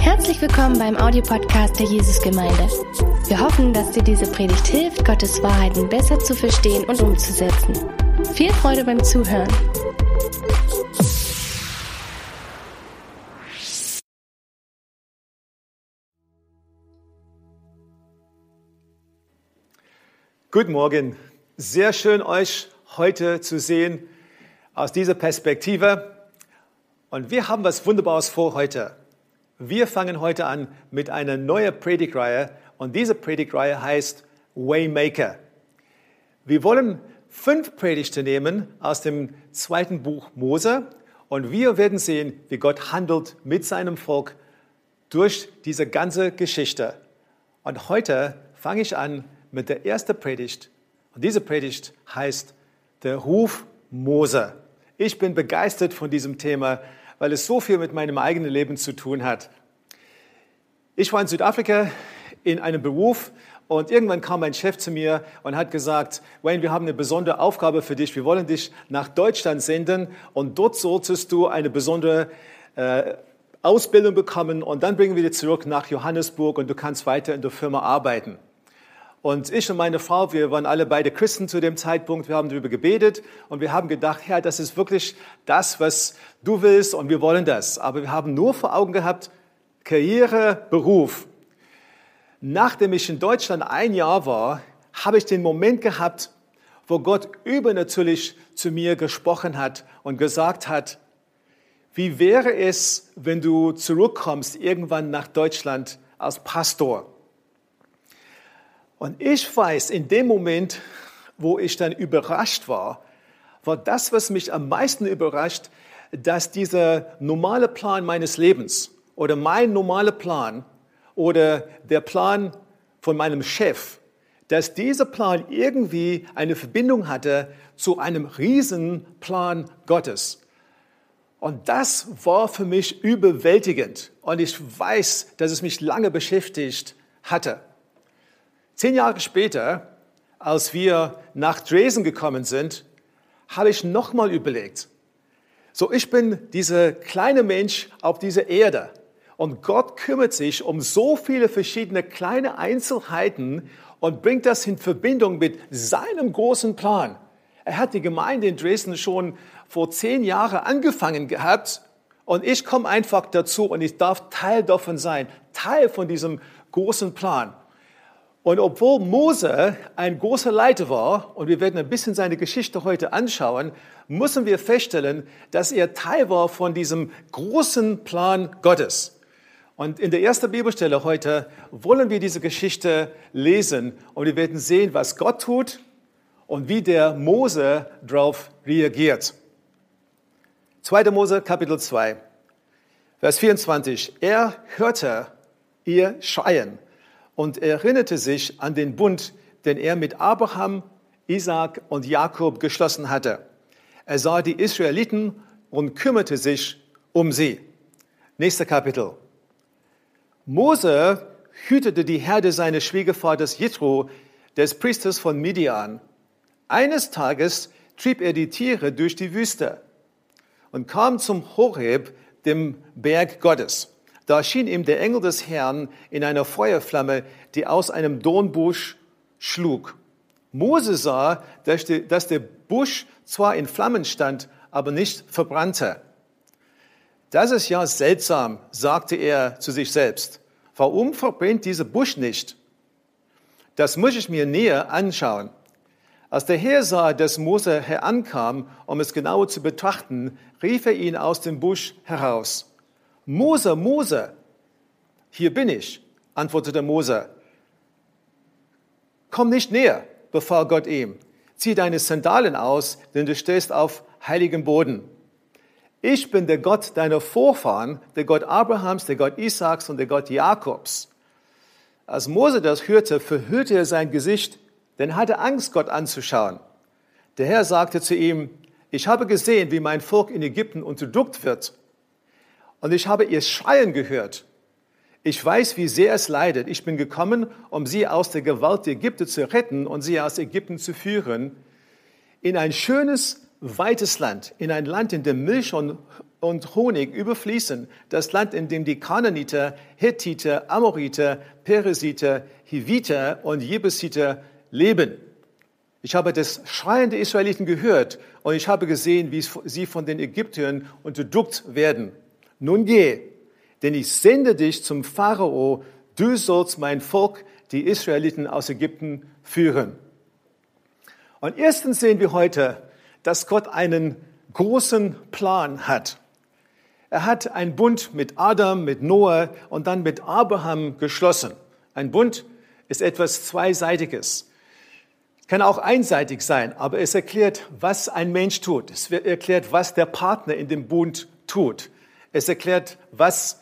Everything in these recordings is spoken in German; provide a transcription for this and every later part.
Herzlich willkommen beim Audiopodcast der Jesusgemeinde. Wir hoffen, dass dir diese Predigt hilft, Gottes Wahrheiten besser zu verstehen und umzusetzen. Viel Freude beim Zuhören. Guten Morgen. Sehr schön, euch heute zu sehen aus dieser Perspektive. Und wir haben was Wunderbares vor heute. Wir fangen heute an mit einer neuen Predigtreihe und diese Predigtreihe heißt Waymaker. Wir wollen fünf Predigten nehmen aus dem zweiten Buch Mose und wir werden sehen, wie Gott handelt mit seinem Volk durch diese ganze Geschichte. Und heute fange ich an mit der ersten Predigt. Und diese Predigt heißt der Ruf Mose. Ich bin begeistert von diesem Thema, weil es so viel mit meinem eigenen Leben zu tun hat. Ich war in Südafrika in einem Beruf und irgendwann kam mein Chef zu mir und hat gesagt, Wayne, wir haben eine besondere Aufgabe für dich. Wir wollen dich nach Deutschland senden und dort solltest du eine besondere äh, Ausbildung bekommen und dann bringen wir dich zurück nach Johannesburg und du kannst weiter in der Firma arbeiten. Und ich und meine Frau, wir waren alle beide Christen zu dem Zeitpunkt, wir haben darüber gebetet und wir haben gedacht, Herr, das ist wirklich das, was du willst und wir wollen das. Aber wir haben nur vor Augen gehabt, Karriere, Beruf. Nachdem ich in Deutschland ein Jahr war, habe ich den Moment gehabt, wo Gott übernatürlich zu mir gesprochen hat und gesagt hat, wie wäre es, wenn du zurückkommst irgendwann nach Deutschland als Pastor? Und ich weiß, in dem Moment, wo ich dann überrascht war, war das, was mich am meisten überrascht, dass dieser normale Plan meines Lebens oder mein normaler Plan oder der Plan von meinem Chef, dass dieser Plan irgendwie eine Verbindung hatte zu einem Riesenplan Gottes. Und das war für mich überwältigend. Und ich weiß, dass es mich lange beschäftigt hatte. Zehn Jahre später, als wir nach Dresden gekommen sind, habe ich nochmal überlegt. So, ich bin dieser kleine Mensch auf dieser Erde und Gott kümmert sich um so viele verschiedene kleine Einzelheiten und bringt das in Verbindung mit seinem großen Plan. Er hat die Gemeinde in Dresden schon vor zehn Jahren angefangen gehabt und ich komme einfach dazu und ich darf Teil davon sein, Teil von diesem großen Plan. Und obwohl Mose ein großer Leiter war, und wir werden ein bisschen seine Geschichte heute anschauen, müssen wir feststellen, dass er Teil war von diesem großen Plan Gottes. Und in der ersten Bibelstelle heute wollen wir diese Geschichte lesen und wir werden sehen, was Gott tut und wie der Mose darauf reagiert. 2. Mose Kapitel 2, Vers 24. Er hörte ihr Schreien und erinnerte sich an den Bund, den er mit Abraham, Isaac und Jakob geschlossen hatte. Er sah die Israeliten und kümmerte sich um sie. Nächster Kapitel. Mose hütete die Herde seines Schwiegervaters Jethro, des Priesters von Midian. Eines Tages trieb er die Tiere durch die Wüste und kam zum Horeb, dem Berg Gottes. Da erschien ihm der Engel des Herrn in einer Feuerflamme, die aus einem Dornbusch schlug. Mose sah, dass der Busch zwar in Flammen stand, aber nicht verbrannte. Das ist ja seltsam, sagte er zu sich selbst. Warum verbrennt dieser Busch nicht? Das muss ich mir näher anschauen. Als der Herr sah, dass Mose herankam, um es genauer zu betrachten, rief er ihn aus dem Busch heraus. Mose, Mose, hier bin ich, antwortete Mose. Komm nicht näher, befahl Gott ihm. Zieh deine Sandalen aus, denn du stehst auf heiligem Boden. Ich bin der Gott deiner Vorfahren, der Gott Abrahams, der Gott Isaaks und der Gott Jakobs. Als Mose das hörte, verhüllte er sein Gesicht, denn er hatte Angst, Gott anzuschauen. Der Herr sagte zu ihm, ich habe gesehen, wie mein Volk in Ägypten unterdrückt wird und ich habe ihr Schreien gehört. Ich weiß, wie sehr es leidet. Ich bin gekommen, um sie aus der Gewalt der Ägypter zu retten und sie aus Ägypten zu führen in ein schönes, weites Land, in ein Land, in dem Milch und und Honig überfließen, das Land, in dem die Kananiter, Hethiter, Amoriter, Peresiter, Hiviter und Jebusiter leben. Ich habe das Schreien der Israeliten gehört und ich habe gesehen, wie sie von den Ägyptern unterdrückt werden. Nun geh, denn ich sende dich zum Pharao, du sollst mein Volk, die Israeliten aus Ägypten, führen. Und erstens sehen wir heute, dass Gott einen großen Plan hat. Er hat einen Bund mit Adam, mit Noah und dann mit Abraham geschlossen. Ein Bund ist etwas Zweiseitiges. Kann auch einseitig sein, aber es erklärt, was ein Mensch tut. Es erklärt, was der Partner in dem Bund tut. Es erklärt, was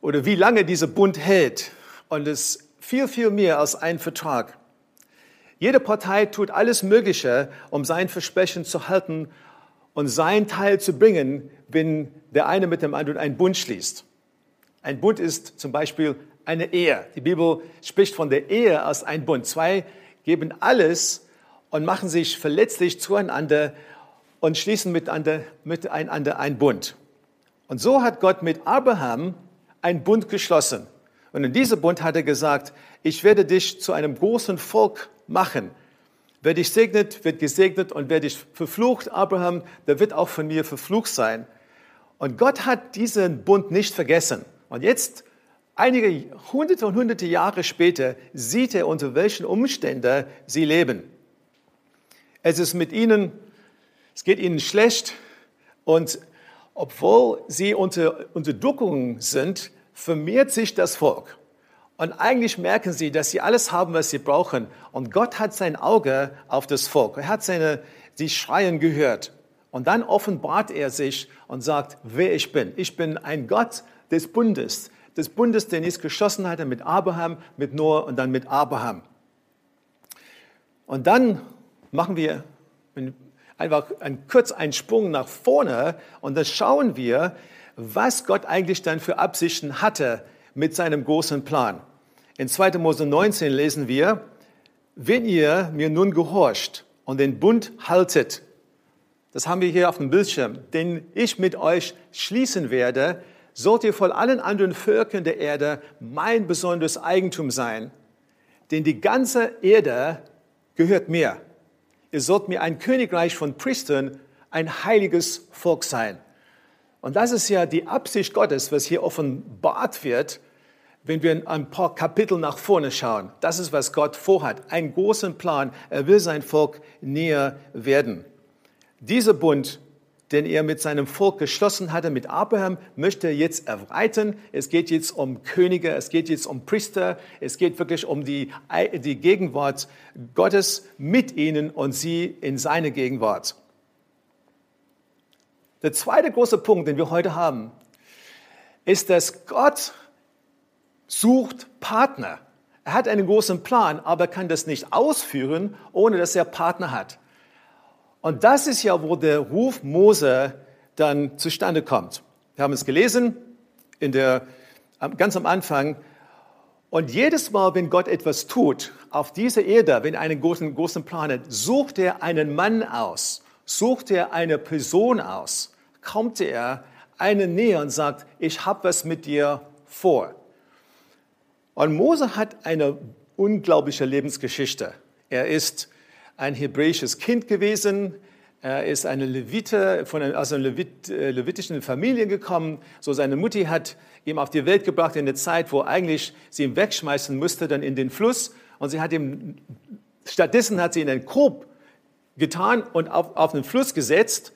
oder wie lange dieser Bund hält. Und es ist viel, viel mehr als ein Vertrag. Jede Partei tut alles Mögliche, um sein Versprechen zu halten und sein Teil zu bringen, wenn der eine mit dem anderen einen Bund schließt. Ein Bund ist zum Beispiel eine Ehe. Die Bibel spricht von der Ehe als ein Bund. Zwei geben alles und machen sich verletzlich zueinander und schließen miteinander, miteinander einen Bund. Und so hat Gott mit Abraham einen Bund geschlossen. Und in diesem Bund hat er gesagt, ich werde dich zu einem großen Volk machen. Wer dich segnet, wird gesegnet und wer dich verflucht, Abraham, der wird auch von mir verflucht sein. Und Gott hat diesen Bund nicht vergessen. Und jetzt, einige hunderte und hunderte Jahre später, sieht er, unter welchen Umständen sie leben. Es ist mit ihnen, es geht ihnen schlecht und obwohl sie unter Unterdrückung sind, vermehrt sich das Volk. Und eigentlich merken sie, dass sie alles haben, was sie brauchen. Und Gott hat sein Auge auf das Volk. Er hat seine, die Schreien gehört. Und dann offenbart er sich und sagt, wer ich bin. Ich bin ein Gott des Bundes. Des Bundes, den ich geschossen hatte mit Abraham, mit Noah und dann mit Abraham. Und dann machen wir einfach einen, kurz einen Sprung nach vorne und dann schauen wir, was Gott eigentlich dann für Absichten hatte mit seinem großen Plan. In 2. Mose 19 lesen wir, wenn ihr mir nun gehorcht und den Bund haltet, das haben wir hier auf dem Bildschirm, den ich mit euch schließen werde, sollt ihr vor allen anderen Völkern der Erde mein besonderes Eigentum sein. Denn die ganze Erde gehört mir. Ihr sollt mir ein Königreich von Priestern, ein heiliges Volk sein. Und das ist ja die Absicht Gottes, was hier offenbart wird, wenn wir ein paar Kapitel nach vorne schauen. Das ist, was Gott vorhat. Einen großen Plan. Er will sein Volk näher werden. Dieser Bund, den er mit seinem Volk geschlossen hatte, mit Abraham, möchte er jetzt erweitern. Es geht jetzt um Könige, es geht jetzt um Priester, es geht wirklich um die, die Gegenwart Gottes mit ihnen und sie in seine Gegenwart. Der zweite große Punkt, den wir heute haben, ist, dass Gott sucht Partner. Er hat einen großen Plan, aber kann das nicht ausführen, ohne dass er Partner hat. Und das ist ja, wo der Ruf Mose dann zustande kommt. Wir haben es gelesen in der, ganz am Anfang. Und jedes Mal, wenn Gott etwas tut, auf dieser Erde, wenn er einen großen, großen Plan hat, sucht er einen Mann aus, sucht er eine Person aus kommt er einen näher und sagt, ich habe was mit dir vor. Und Mose hat eine unglaubliche Lebensgeschichte. Er ist ein hebräisches Kind gewesen. Er ist eine Levite, von einer, aus einer Levit, äh, levitischen Familie gekommen. So seine Mutti hat ihn auf die Welt gebracht in der Zeit, wo eigentlich sie ihn wegschmeißen müsste, dann in den Fluss. Und sie hat ihm, stattdessen hat sie ihn in einen Korb getan und auf, auf den Fluss gesetzt.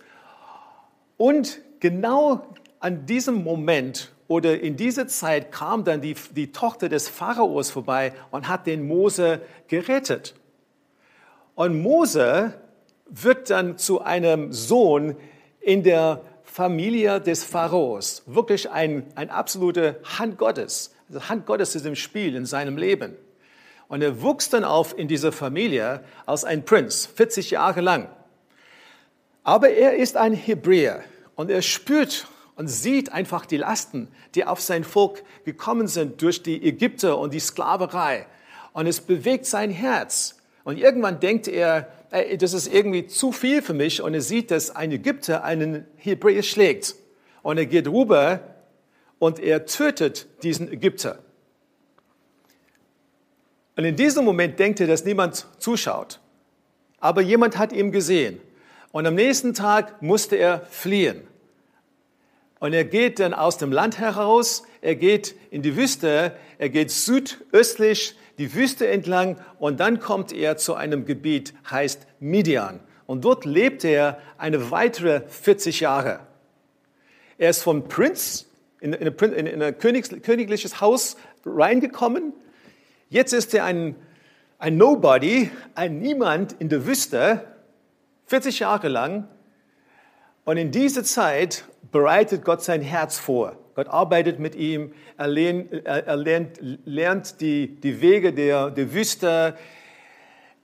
Und genau an diesem Moment oder in dieser Zeit kam dann die, die Tochter des Pharaos vorbei und hat den Mose gerettet. Und Mose wird dann zu einem Sohn in der Familie des Pharaos. Wirklich ein, ein absolute Hand Gottes. Also Hand Gottes ist im Spiel in seinem Leben. Und er wuchs dann auf in dieser Familie als ein Prinz, 40 Jahre lang. Aber er ist ein Hebräer und er spürt und sieht einfach die Lasten, die auf sein Volk gekommen sind durch die Ägypter und die Sklaverei. Und es bewegt sein Herz. Und irgendwann denkt er, ey, das ist irgendwie zu viel für mich. Und er sieht, dass ein Ägypter einen Hebräer schlägt. Und er geht rüber und er tötet diesen Ägypter. Und in diesem Moment denkt er, dass niemand zuschaut. Aber jemand hat ihn gesehen. Und am nächsten Tag musste er fliehen. Und er geht dann aus dem Land heraus, er geht in die Wüste, er geht südöstlich die Wüste entlang und dann kommt er zu einem Gebiet, heißt Midian. Und dort lebt er eine weitere 40 Jahre. Er ist vom Prinz in, in, in, in ein königliches Haus reingekommen. Jetzt ist er ein, ein Nobody, ein Niemand in der Wüste, 40 Jahre lang. Und in dieser Zeit bereitet Gott sein Herz vor. Gott arbeitet mit ihm, er lernt, er lernt, lernt die, die Wege der, der Wüste,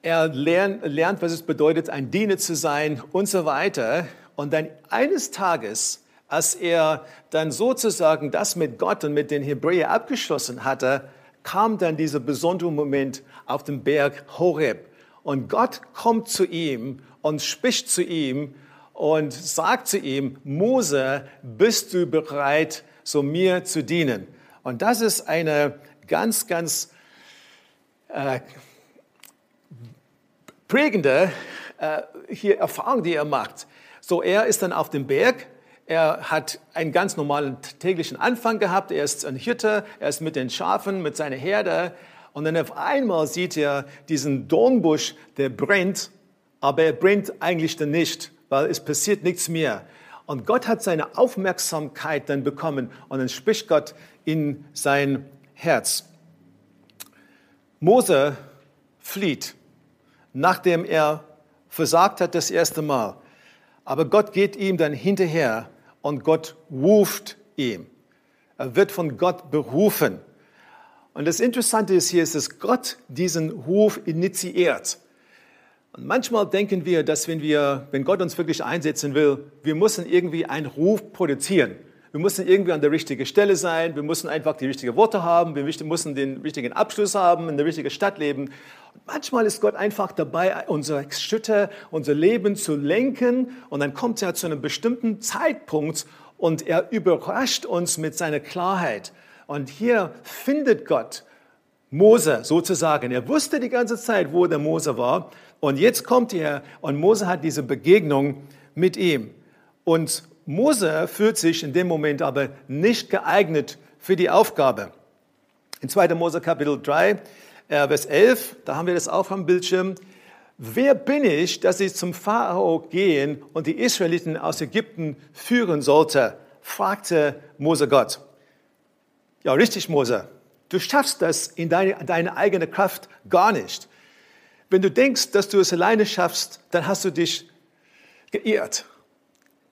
er lernt, lernt, was es bedeutet, ein Diener zu sein und so weiter. Und dann eines Tages, als er dann sozusagen das mit Gott und mit den Hebräern abgeschlossen hatte, kam dann dieser besondere Moment auf dem Berg Horeb. Und Gott kommt zu ihm und spricht zu ihm und sagt zu ihm, Mose, bist du bereit, so mir zu dienen? Und das ist eine ganz, ganz äh, prägende äh, hier Erfahrung, die er macht. So, er ist dann auf dem Berg. Er hat einen ganz normalen täglichen Anfang gehabt. Er ist ein Hirte. Er ist mit den Schafen, mit seiner Herde. Und dann auf einmal sieht er diesen Dornbusch, der brennt. Aber er brennt eigentlich dann nicht weil es passiert nichts mehr. Und Gott hat seine Aufmerksamkeit dann bekommen und dann spricht Gott in sein Herz. Mose flieht, nachdem er versagt hat das erste Mal. Aber Gott geht ihm dann hinterher und Gott ruft ihm. Er wird von Gott berufen. Und das Interessante ist hier, ist, dass Gott diesen Ruf initiiert. Und manchmal denken wir, dass wenn wir, wenn Gott uns wirklich einsetzen will, wir müssen irgendwie einen Ruf produzieren. Wir müssen irgendwie an der richtigen Stelle sein. Wir müssen einfach die richtigen Worte haben. Wir müssen den richtigen Abschluss haben, in der richtigen Stadt leben. Und manchmal ist Gott einfach dabei, unsere Schritte, unser Leben zu lenken. Und dann kommt er zu einem bestimmten Zeitpunkt und er überrascht uns mit seiner Klarheit. Und hier findet Gott Mose sozusagen. Er wusste die ganze Zeit, wo der Mose war. Und jetzt kommt er und Mose hat diese Begegnung mit ihm. Und Mose fühlt sich in dem Moment aber nicht geeignet für die Aufgabe. In 2. Mose Kapitel 3, äh, Vers 11, da haben wir das auch am Bildschirm. Wer bin ich, dass ich zum Pharao gehen und die Israeliten aus Ägypten führen sollte? fragte Mose Gott. Ja, richtig, Mose. Du schaffst das in deine, deine eigene Kraft gar nicht. Wenn du denkst, dass du es alleine schaffst, dann hast du dich geirrt.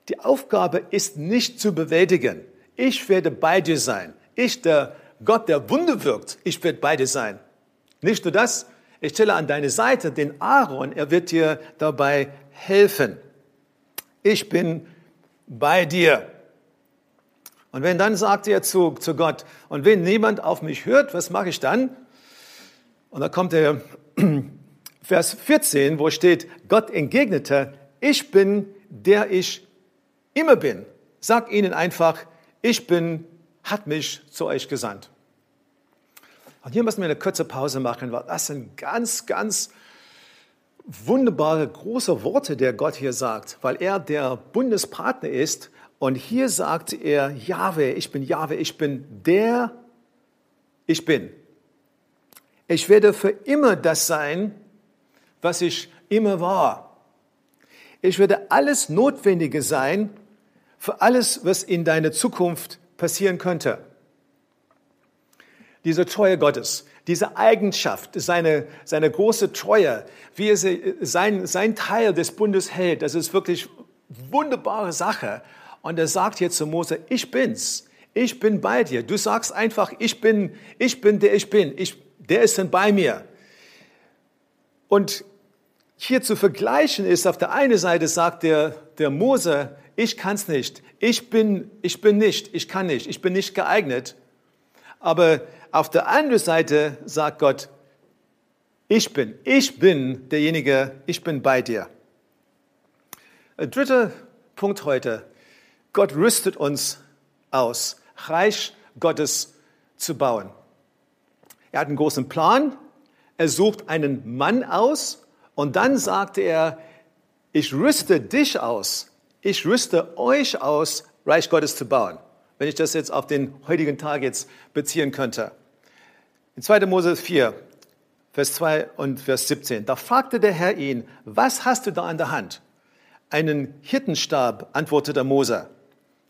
Die Aufgabe ist nicht zu bewältigen. Ich werde bei dir sein. Ich, der Gott, der Wunder wirkt, ich werde bei dir sein. Nicht nur das, ich stelle an deine Seite den Aaron, er wird dir dabei helfen. Ich bin bei dir. Und wenn dann sagt er zu, zu Gott, und wenn niemand auf mich hört, was mache ich dann? Und da kommt der Vers 14, wo steht, Gott entgegnete, ich bin, der ich immer bin. Sag ihnen einfach, ich bin, hat mich zu euch gesandt. Und hier müssen wir eine kurze Pause machen, weil das sind ganz, ganz wunderbare, große Worte, der Gott hier sagt, weil er der Bundespartner ist. Und hier sagt er, Jahwe, ich bin Jahwe, ich bin der, ich bin. Ich werde für immer das sein, was ich immer war. Ich werde alles Notwendige sein für alles, was in deiner Zukunft passieren könnte. Diese Treue Gottes, diese Eigenschaft, seine, seine große Treue, wie er sein, sein Teil des Bundes hält, das ist wirklich wunderbare Sache. Und er sagt jetzt zu Mose, ich bin's. Ich bin bei dir. Du sagst einfach, ich bin, ich bin der ich bin. Ich, der ist dann bei mir. Und hier zu vergleichen ist, auf der einen Seite sagt der, der Mose, ich kann es nicht, ich bin, ich bin nicht, ich kann nicht, ich bin nicht geeignet. Aber auf der anderen Seite sagt Gott, ich bin, ich bin derjenige, ich bin bei dir. Ein dritter Punkt heute. Gott rüstet uns aus, Reich Gottes zu bauen. Er hat einen großen Plan, er sucht einen Mann aus und dann sagte er, ich rüste dich aus, ich rüste euch aus, Reich Gottes zu bauen. Wenn ich das jetzt auf den heutigen Tag jetzt beziehen könnte. In 2. Mose 4, Vers 2 und Vers 17. Da fragte der Herr ihn, was hast du da an der Hand? Einen Hirtenstab, antwortete Mose.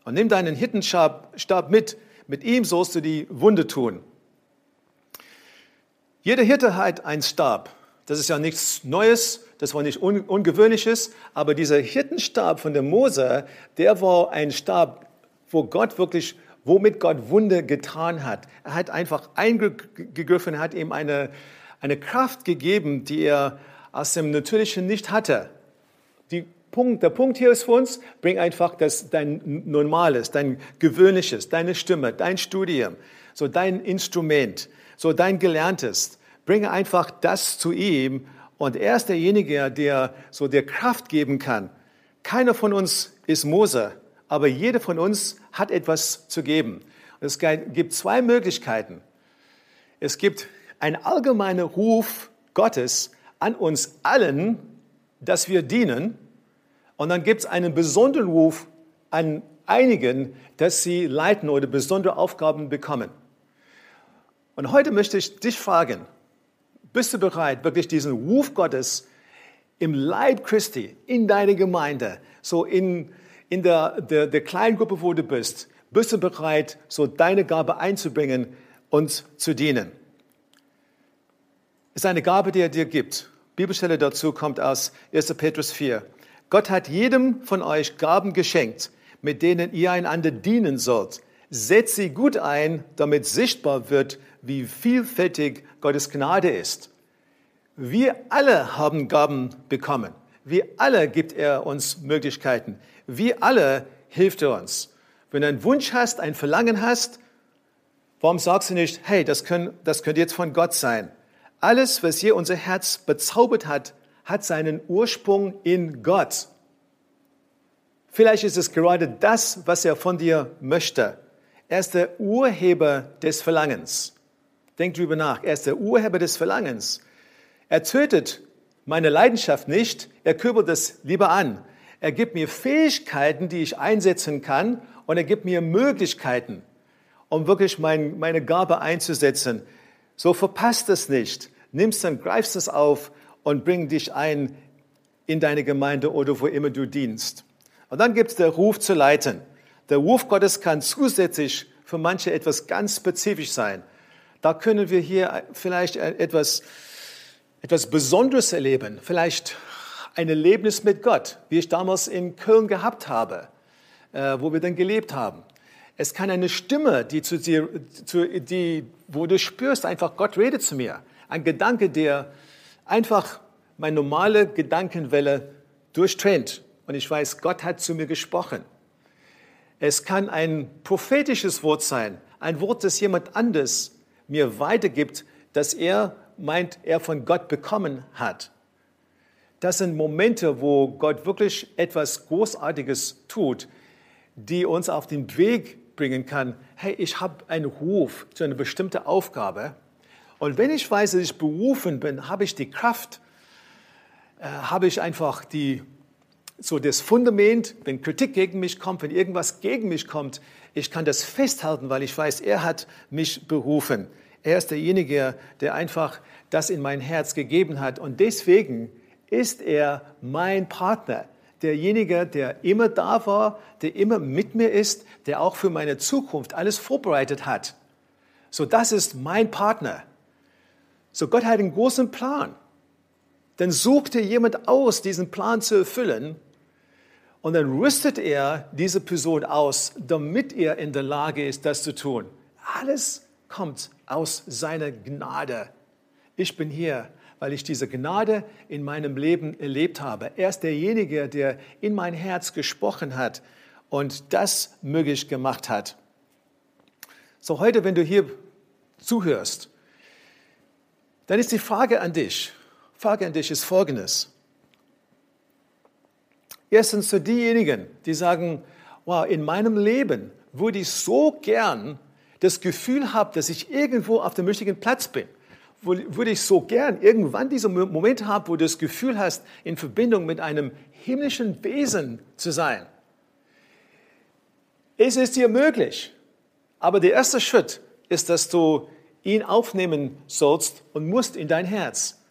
Und nimm deinen Hirtenstab mit, mit ihm sollst du die Wunde tun. Jeder Hirte hat einen Stab. Das ist ja nichts Neues, das war nichts Ungewöhnliches, aber dieser Hirtenstab von der Mose, der war ein Stab, wo Gott wirklich, womit Gott Wunder getan hat. Er hat einfach eingegriffen, hat ihm eine, eine Kraft gegeben, die er aus dem Natürlichen nicht hatte. Die Punkt, der Punkt hier ist für uns, bring einfach das, dein Normales, dein Gewöhnliches, deine Stimme, dein Studium, so dein Instrument, so dein Gelerntes. Bringe einfach das zu ihm und er ist derjenige, der so der Kraft geben kann. Keiner von uns ist Mose, aber jeder von uns hat etwas zu geben. Und es gibt zwei Möglichkeiten. Es gibt einen allgemeinen Ruf Gottes an uns allen, dass wir dienen. Und dann gibt es einen besonderen Ruf an einigen, dass sie leiten oder besondere Aufgaben bekommen. Und heute möchte ich dich fragen, bist du bereit, wirklich diesen Ruf Gottes im Leib Christi, in deine Gemeinde, so in, in der, der, der kleinen Gruppe, wo du bist, bist du bereit, so deine Gabe einzubringen und zu dienen? Es ist eine Gabe, die er dir gibt. Bibelstelle dazu kommt aus 1. Petrus 4. Gott hat jedem von euch Gaben geschenkt, mit denen ihr einander dienen sollt. Setzt sie gut ein, damit sichtbar wird, wie vielfältig Gottes Gnade ist. Wir alle haben Gaben bekommen. Wir alle gibt er uns Möglichkeiten. Wir alle hilft er uns. Wenn du einen Wunsch hast, ein Verlangen hast, warum sagst du nicht, hey, das, können, das könnte jetzt von Gott sein? Alles, was hier unser Herz bezaubert hat, hat seinen Ursprung in Gott. Vielleicht ist es gerade das, was er von dir möchte. Er ist der Urheber des Verlangens. Denk drüber nach. Er ist der Urheber des Verlangens. Er tötet meine Leidenschaft nicht. Er kürbelt es lieber an. Er gibt mir Fähigkeiten, die ich einsetzen kann. Und er gibt mir Möglichkeiten, um wirklich mein, meine Gabe einzusetzen. So verpasst es nicht. Nimmst dann, greifst es auf und bring dich ein in deine Gemeinde oder wo immer du dienst. Und dann gibt es der Ruf zu leiten. Der Ruf Gottes kann zusätzlich für manche etwas ganz spezifisch sein. Da können wir hier vielleicht etwas, etwas Besonderes erleben. Vielleicht ein Erlebnis mit Gott, wie ich damals in Köln gehabt habe, äh, wo wir dann gelebt haben. Es kann eine Stimme, die zu dir, zu, die, wo du spürst, einfach Gott redet zu mir. Ein Gedanke, der einfach meine normale Gedankenwelle durchtrennt. Und ich weiß, Gott hat zu mir gesprochen. Es kann ein prophetisches Wort sein, ein Wort, das jemand anders mir weitergibt, das er meint, er von Gott bekommen hat. Das sind Momente, wo Gott wirklich etwas Großartiges tut, die uns auf den Weg bringen kann. Hey, ich habe einen Ruf zu einer bestimmten Aufgabe. Und wenn ich weiß, dass ich berufen bin, habe ich die Kraft, äh, habe ich einfach die, so das Fundament, wenn Kritik gegen mich kommt, wenn irgendwas gegen mich kommt, ich kann das festhalten, weil ich weiß, er hat mich berufen. Er ist derjenige, der einfach das in mein Herz gegeben hat. Und deswegen ist er mein Partner. Derjenige, der immer da war, der immer mit mir ist, der auch für meine Zukunft alles vorbereitet hat. So, das ist mein Partner. So, Gott hat einen großen Plan. Dann sucht er jemand aus, diesen Plan zu erfüllen. Und dann rüstet er diese Person aus, damit er in der Lage ist, das zu tun. Alles kommt aus seiner Gnade. Ich bin hier, weil ich diese Gnade in meinem Leben erlebt habe. Er ist derjenige, der in mein Herz gesprochen hat und das möglich gemacht hat. So heute, wenn du hier zuhörst, dann ist die Frage an dich, Frage an dich ist folgendes. Erstens zu diejenigen, die sagen, wow, in meinem Leben würde ich so gern das Gefühl haben, dass ich irgendwo auf dem richtigen Platz bin. Würde ich so gern irgendwann diesen Moment haben, wo du das Gefühl hast, in Verbindung mit einem himmlischen Wesen zu sein. Es ist dir möglich. Aber der erste Schritt ist, dass du ihn aufnehmen sollst und musst in dein Herz.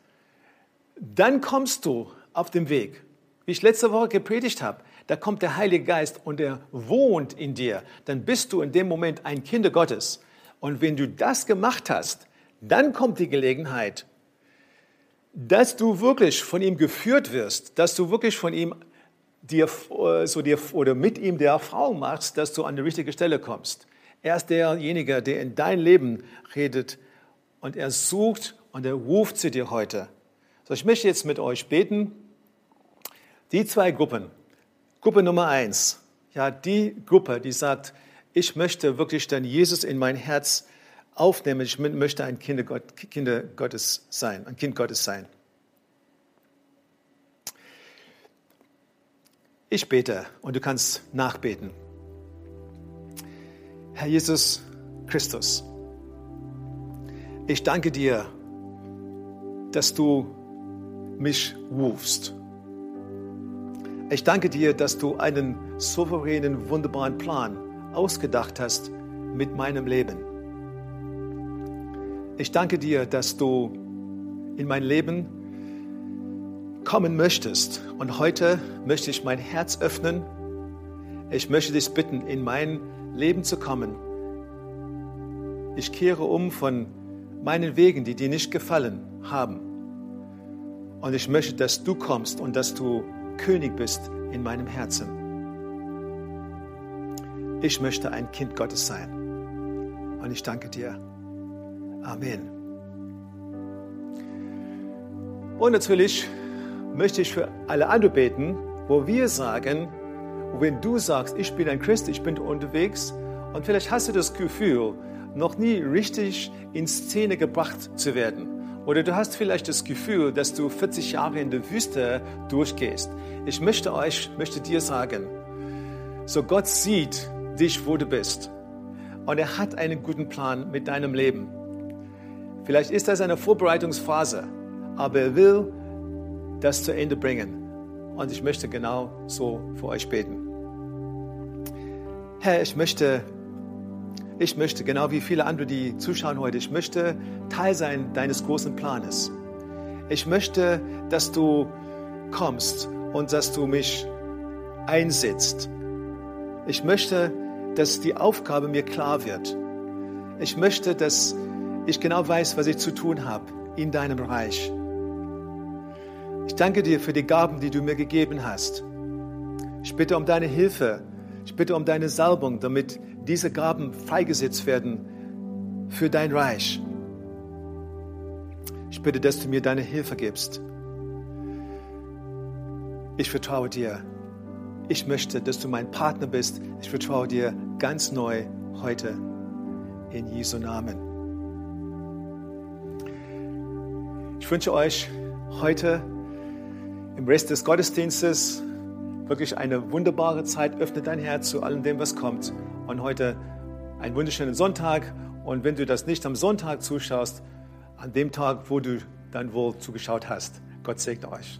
Dann kommst du auf den Weg. Wie ich letzte Woche gepredigt habe, da kommt der Heilige Geist und er wohnt in dir. Dann bist du in dem Moment ein Kind Gottes. Und wenn du das gemacht hast, dann kommt die Gelegenheit, dass du wirklich von ihm geführt wirst, dass du wirklich von ihm dir, äh, so dir, oder mit ihm der Erfahrung machst, dass du an die richtige Stelle kommst. Er ist derjenige, der in dein Leben redet und er sucht und er ruft zu dir heute. So, ich möchte jetzt mit euch beten. Die zwei Gruppen. Gruppe Nummer eins. Ja, die Gruppe, die sagt, ich möchte wirklich dann Jesus in mein Herz aufnehmen. Ich möchte ein Kind, Gott, Kinder Gottes sein, ein Kind Gottes sein. Ich bete und du kannst nachbeten. Herr Jesus Christus, ich danke dir, dass du mich rufst. Ich danke dir, dass du einen souveränen, wunderbaren Plan ausgedacht hast mit meinem Leben. Ich danke dir, dass du in mein Leben kommen möchtest. Und heute möchte ich mein Herz öffnen. Ich möchte dich bitten, in mein Leben zu kommen. Ich kehre um von meinen Wegen, die dir nicht gefallen haben. Und ich möchte, dass du kommst und dass du König bist in meinem Herzen. Ich möchte ein Kind Gottes sein. Und ich danke dir. Amen. Und natürlich möchte ich für alle anderen beten, wo wir sagen, wenn du sagst, ich bin ein Christ, ich bin unterwegs und vielleicht hast du das Gefühl, noch nie richtig in Szene gebracht zu werden. Oder du hast vielleicht das Gefühl, dass du 40 Jahre in der Wüste durchgehst. Ich möchte euch, möchte dir sagen, so Gott sieht dich, wo du bist. Und er hat einen guten Plan mit deinem Leben. Vielleicht ist das eine Vorbereitungsphase, aber er will das zu Ende bringen. Und ich möchte genau so für euch beten. Herr, ich möchte, ich möchte, genau wie viele andere, die zuschauen heute, ich möchte Teil sein deines großen Planes. Ich möchte, dass du kommst und dass du mich einsetzt. Ich möchte, dass die Aufgabe mir klar wird. Ich möchte, dass ich genau weiß, was ich zu tun habe in deinem Reich. Ich danke dir für die Gaben, die du mir gegeben hast. Ich bitte um deine Hilfe ich bitte um deine Salbung, damit diese Gaben freigesetzt werden für dein Reich. Ich bitte, dass du mir deine Hilfe gibst. Ich vertraue dir. Ich möchte, dass du mein Partner bist. Ich vertraue dir ganz neu heute in Jesu Namen. Ich wünsche euch heute im Rest des Gottesdienstes wirklich eine wunderbare Zeit. Öffne dein Herz zu allem dem, was kommt. Und heute einen wunderschönen Sonntag. Und wenn du das nicht am Sonntag zuschaust, an dem Tag, wo du dann wohl zugeschaut hast. Gott segne euch.